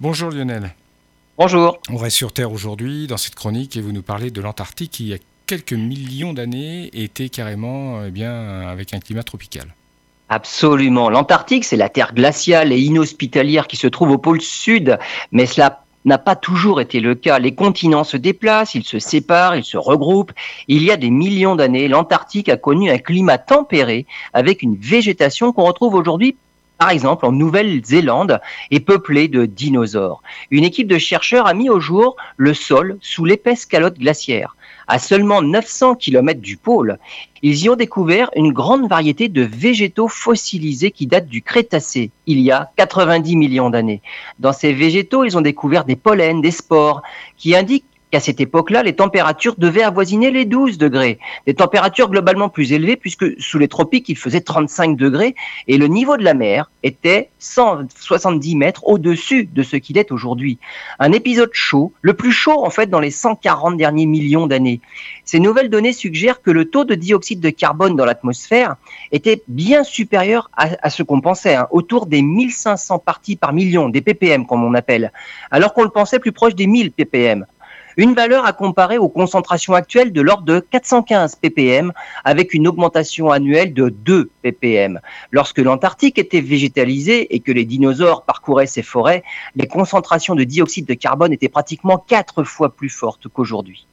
Bonjour Lionel. Bonjour. On reste sur Terre aujourd'hui dans cette chronique et vous nous parlez de l'Antarctique qui, il y a quelques millions d'années, était carrément eh bien, avec un climat tropical. Absolument. L'Antarctique, c'est la terre glaciale et inhospitalière qui se trouve au pôle sud, mais cela n'a pas toujours été le cas. Les continents se déplacent, ils se séparent, ils se regroupent. Il y a des millions d'années, l'Antarctique a connu un climat tempéré avec une végétation qu'on retrouve aujourd'hui par exemple en Nouvelle-Zélande, est peuplée de dinosaures. Une équipe de chercheurs a mis au jour le sol sous l'épaisse calotte glaciaire. À seulement 900 km du pôle, ils y ont découvert une grande variété de végétaux fossilisés qui datent du Crétacé, il y a 90 millions d'années. Dans ces végétaux, ils ont découvert des pollens, des spores, qui indiquent qu'à cette époque-là, les températures devaient avoisiner les 12 degrés. Des températures globalement plus élevées puisque sous les tropiques, il faisait 35 degrés et le niveau de la mer était 170 mètres au-dessus de ce qu'il est aujourd'hui. Un épisode chaud, le plus chaud en fait dans les 140 derniers millions d'années. Ces nouvelles données suggèrent que le taux de dioxyde de carbone dans l'atmosphère était bien supérieur à, ce qu'on pensait, hein, autour des 1500 parties par million, des ppm comme on appelle, alors qu'on le pensait plus proche des 1000 ppm. Une valeur à comparer aux concentrations actuelles de l'ordre de 415 ppm avec une augmentation annuelle de 2 ppm. Lorsque l'Antarctique était végétalisée et que les dinosaures parcouraient ses forêts, les concentrations de dioxyde de carbone étaient pratiquement quatre fois plus fortes qu'aujourd'hui.